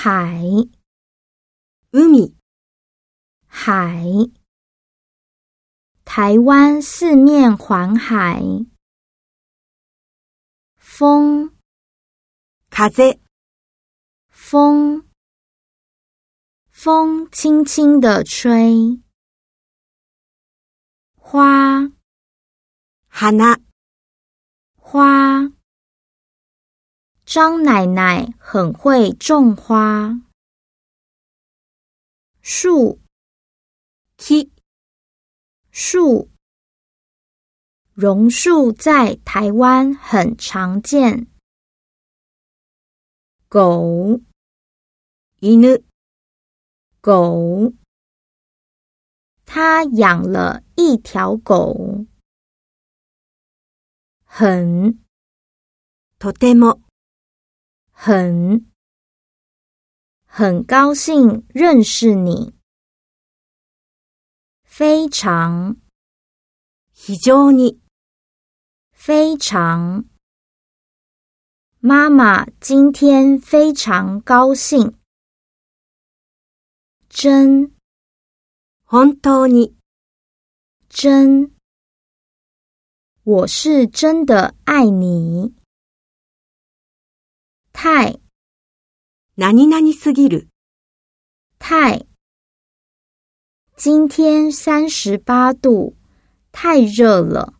海，海、海。台湾四面环海。风，風、风，风轻轻的吹。花，花、花。张奶奶很会种花。树，木、树。榕树在台湾很常见。狗，犬、狗。他养了一条狗。很，とても、 很，很高兴认识你。非常，非常に、非常。妈妈今天非常高兴。真，本当に、真，我是真的爱你。太，何々すぎる、太，今天三十八度，太热了。